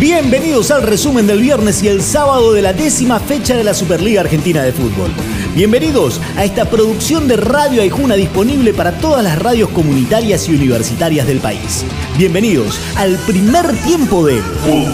Bienvenidos al resumen del viernes y el sábado de la décima fecha de la Superliga Argentina de Fútbol. Bienvenidos a esta producción de Radio Aijuna disponible para todas las radios comunitarias y universitarias del país. Bienvenidos al primer tiempo de Fútbol.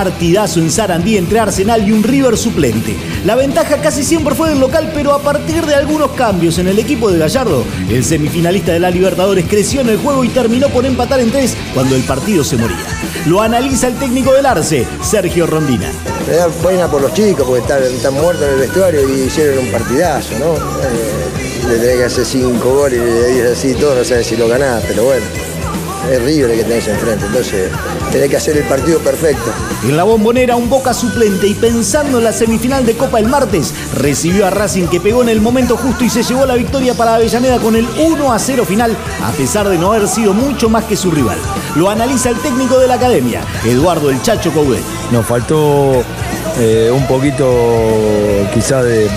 Partidazo en Sarandí entre Arsenal y un River suplente. La ventaja casi siempre fue del local, pero a partir de algunos cambios en el equipo de Gallardo, el semifinalista de la Libertadores creció en el juego y terminó por empatar en tres cuando el partido se moría. Lo analiza el técnico del Arce, Sergio Rondina. Me da pena por los chicos porque están, muertos en el vestuario y hicieron un partidazo, ¿no? Eh, le tenés que hacer cinco goles y así todo, no sabes si lo ganás, pero bueno es River que tenés enfrente. Entonces, tenés que hacer el partido perfecto. En la bombonera, un Boca suplente y pensando en la semifinal de Copa el martes, recibió a Racing que pegó en el momento justo y se llevó la victoria para Avellaneda con el 1 a 0 final, a pesar de no haber sido mucho más que su rival. Lo analiza el técnico de la academia, Eduardo El Chacho Coudet. Nos faltó eh, un poquito quizá de,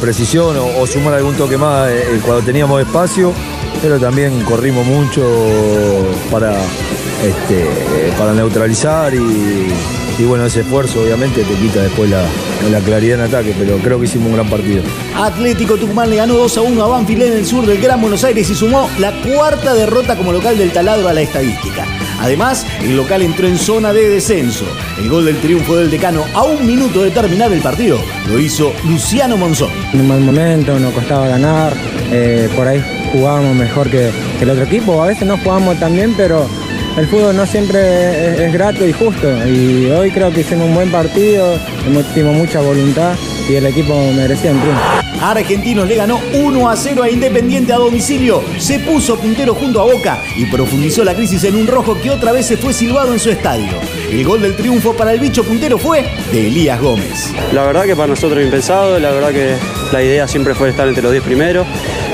precisión o, sumar algún toque más eh, cuando teníamos espacio pero también corrimos mucho para, este, para neutralizar y, bueno, ese esfuerzo obviamente te quita después la, claridad en ataque, pero creo que hicimos un gran partido. Atlético Tucumán le ganó 2 a 1 a Banfield en el sur del Gran Buenos Aires y sumó la cuarta derrota como local del taladro a la estadística. Además, el local entró en zona de descenso. El gol del triunfo del decano a un minuto de terminar el partido lo hizo Luciano Monzón. En un mal momento, nos costaba ganar, eh, por ahí jugábamos mejor que, el otro equipo, a veces no jugamos tan bien, pero el fútbol no siempre es, grato y justo. Y hoy creo que hicimos un buen partido, hemos mucha voluntad y el equipo merecía un triunfo. Argentinos le ganó 1 a 0 a Independiente a domicilio, se puso puntero junto a Boca y profundizó la crisis en un rojo que otra vez se fue silbado en su estadio. El gol del triunfo para el bicho puntero fue de Elías Gómez. La verdad que para nosotros impensado, la verdad que la idea siempre fue estar entre los 10 primeros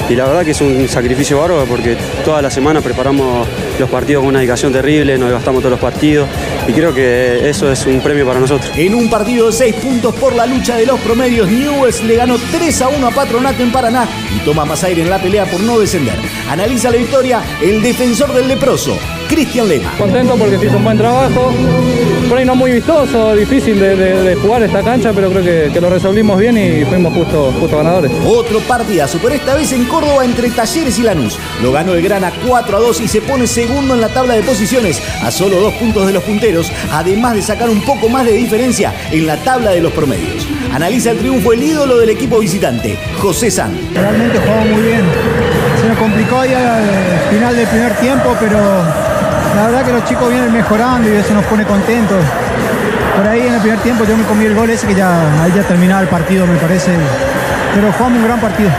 y la verdad que es un sacrificio bárbaro porque toda la semana preparamos los partidos con una dedicación terrible, nos gastamos todos los partidos y creo que eso es un premio para nosotros. En un partido de 6 puntos por la lucha de los promedios, Newells le ganó 3 a 1 a Patronato en Paraná y toma más aire en la pelea por no descender. Analiza la victoria el defensor del leproso, Cristian Lema. Contento porque se hizo un buen trabajo, por ahí no muy vistoso, difícil de, jugar esta cancha, pero creo que, lo resolvimos bien y fuimos justo, justo ganadores. Otro partidazo, pero esta vez en Córdoba entre Talleres y Lanús. Lo ganó el Grana 4 a 2 y se pone segundo en la tabla de posiciones, a solo dos puntos de los punteros, además de sacar un poco más de diferencia en la tabla de los promedios. Analiza el triunfo el ídolo del equipo visitante, José San. Realmente jugamos muy bien. Se nos complicó ahí al final del primer tiempo, pero la verdad que los chicos vienen mejorando y eso nos pone contentos. Por ahí en el primer tiempo yo me comí el gol ese que ya ahí ya terminaba el partido me parece. Pero jugamos un gran partido.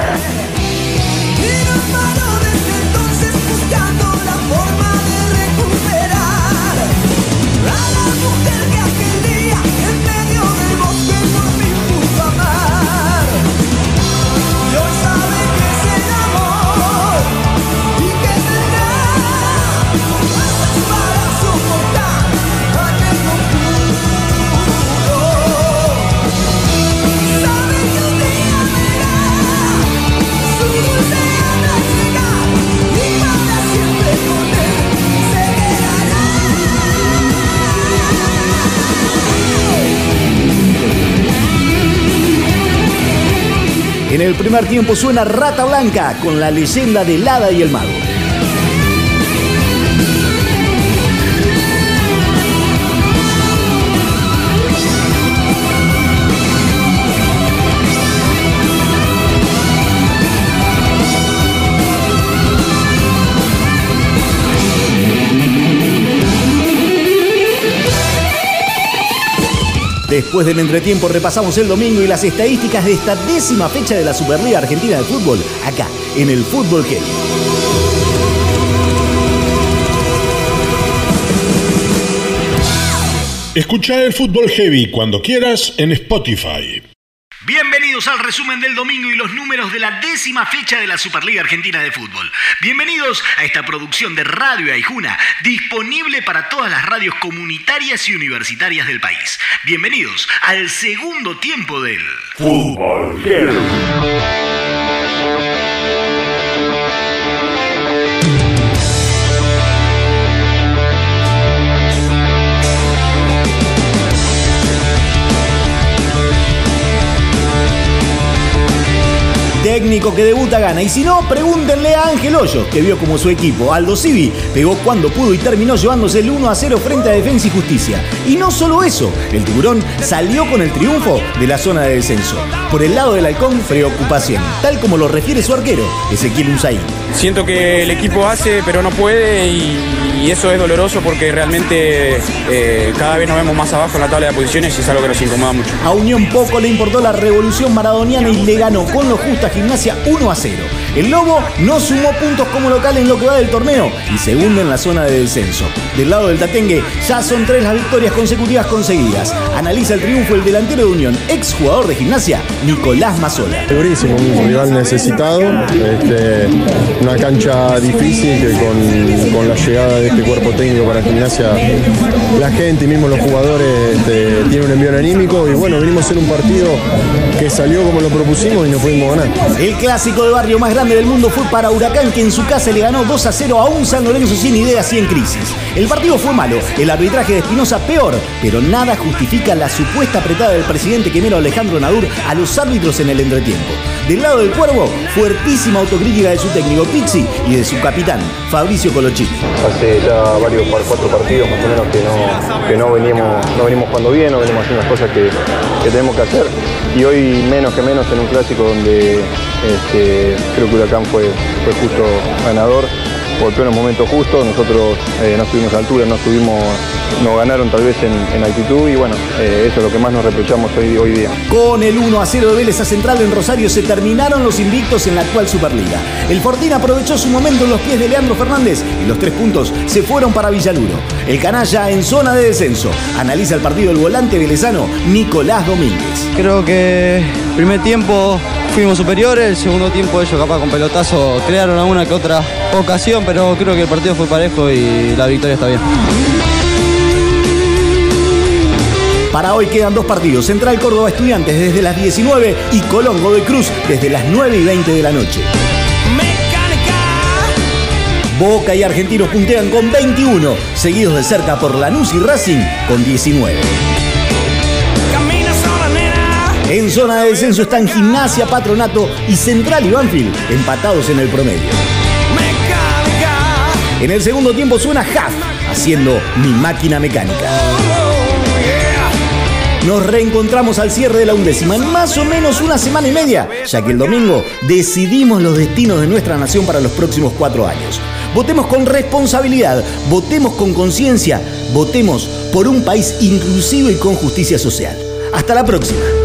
En el primer tiempo suena Rata Blanca con la leyenda del Hada y el Mago. Después del entretiempo repasamos el domingo y las estadísticas de esta décima fecha de la Superliga Argentina de Fútbol, acá, en el Fútbol Heavy. Escucha el Fútbol Heavy cuando quieras en Spotify. Bienvenidos al resumen del domingo y los números de la décima fecha de la Superliga Argentina de Fútbol. Bienvenidos a esta producción de Radio Aijuna, disponible para todas las radios comunitarias y universitarias del país. Bienvenidos al segundo tiempo del Fútbol Técnico que debuta gana. Y si no, pregúntenle a Ángel Hoyos, que vio como su equipo, Aldo Civi, pegó cuando pudo y terminó llevándose el 1 a 0 frente a Defensa y Justicia. Y no solo eso, el tiburón salió con el triunfo de la zona de descenso. Por el lado del halcón, preocupación, tal como lo refiere su arquero, Ezequiel Unzaí. Siento que el equipo hace, pero no puede y, y eso es doloroso porque realmente eh, cada vez nos vemos más abajo en la tabla de posiciones y es algo que nos incomoda mucho. A Unión poco le importó la revolución maradoniana y le ganó con lo justo a Gimnasia 1 a 0. El Lobo no sumó puntos como local en lo que va del torneo y segundo en la zona de descenso. Del lado del Tatengue ya son tres las victorias consecutivas conseguidas. Analiza el triunfo el delantero de Unión, ex jugador de Gimnasia, Nicolás Mazola. Durísimo, un rival necesitado, este, una cancha difícil que con, con la llegada de este cuerpo técnico para Gimnasia, la gente y mismo los jugadores este, tienen un envío anímico y bueno, venimos en un partido que salió como lo propusimos y no pudimos ganar. El clásico de barrio más grande del mundo fue para Huracán, que en su casa le ganó 2 a 0 a un San Lorenzo sin ideas y en crisis. El partido fue malo, el arbitraje de Espinosa peor, pero nada justifica la supuesta apretada del presidente quemero Alejandro Nadur a los árbitros en el entretiempo. Del lado del Cuervo, fuertísima autocrítica de su técnico Pizzi y de su capitán, Fabricio Colochini. Hace varios, cuatro partidos más o menos que no, que no venimos, no venimos jugando bien, no venimos haciendo las cosas que, que tenemos que hacer. Y hoy menos que menos en un clásico donde este, creo que Huracán fue, fue justo ganador, golpeó en el momento justo, nosotros eh, no estuvimos a altura, no estuvimos, nos ganaron tal vez en, en actitud y bueno, eh, eso es lo que más nos reprochamos hoy, hoy día. Con el 1 a 0 de Vélez a Central en Rosario se terminaron los invictos en la actual Superliga. El Fortín aprovechó su momento en los pies de Leandro Fernández y los tres puntos se fueron para Villaluro. El canalla en zona de descenso. Analiza el partido el volante velezano Nicolás Domínguez. Creo que primer tiempo fuimos superiores, el segundo tiempo ellos capaz con pelotazo crearon alguna que otra ocasión, pero creo que el partido fue parejo y la victoria está bien. Para hoy quedan dos partidos, Central Córdoba Estudiantes desde las 19 y Colón Godoy Cruz desde las 9 y 20 de la noche. Boca y Argentinos puntean con 21, seguidos de cerca por Lanús y Racing con 19. En zona de descenso están Gimnasia, Patronato y Central y Banfield empatados en el promedio. En el segundo tiempo suena Huff haciendo Mi Máquina Mecánica. Nos reencontramos al cierre de la undécima en más o menos una semana y media, ya que el domingo decidimos los destinos de nuestra nación para los próximos cuatro años. Votemos con responsabilidad, votemos con conciencia, votemos por un país inclusivo y con justicia social. Hasta la próxima.